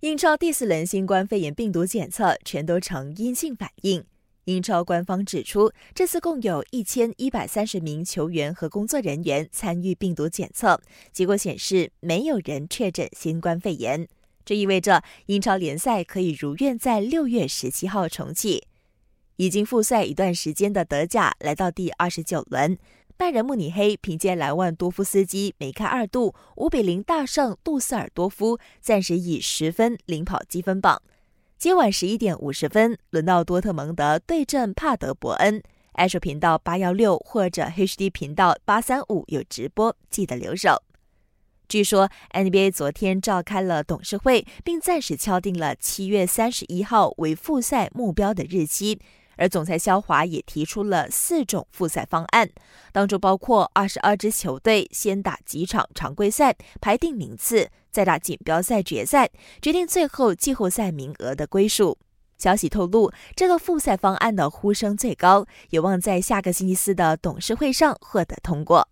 英超第四轮新冠肺炎病毒检测全都呈阴性反应。英超官方指出，这次共有一千一百三十名球员和工作人员参与病毒检测，结果显示没有人确诊新冠肺炎。这意味着英超联赛可以如愿在六月十七号重启。已经复赛一段时间的德甲来到第二十九轮。拜仁慕尼黑凭借莱万多夫斯基梅开二度，五比零大胜杜塞尔多夫，暂时以十分领跑积分榜。今晚十一点五十分，轮到多特蒙德对阵帕德伯恩。爱手频道八幺六或者 HD 频道八三五有直播，记得留守。据说 NBA 昨天召开了董事会，并暂时敲定了七月三十一号为复赛目标的日期。而总裁肖华也提出了四种复赛方案，当中包括二十二支球队先打几场常规赛，排定名次，再打锦标赛决赛，决定最后季后赛名额的归属。消息透露，这个复赛方案的呼声最高，有望在下个星期四的董事会上获得通过。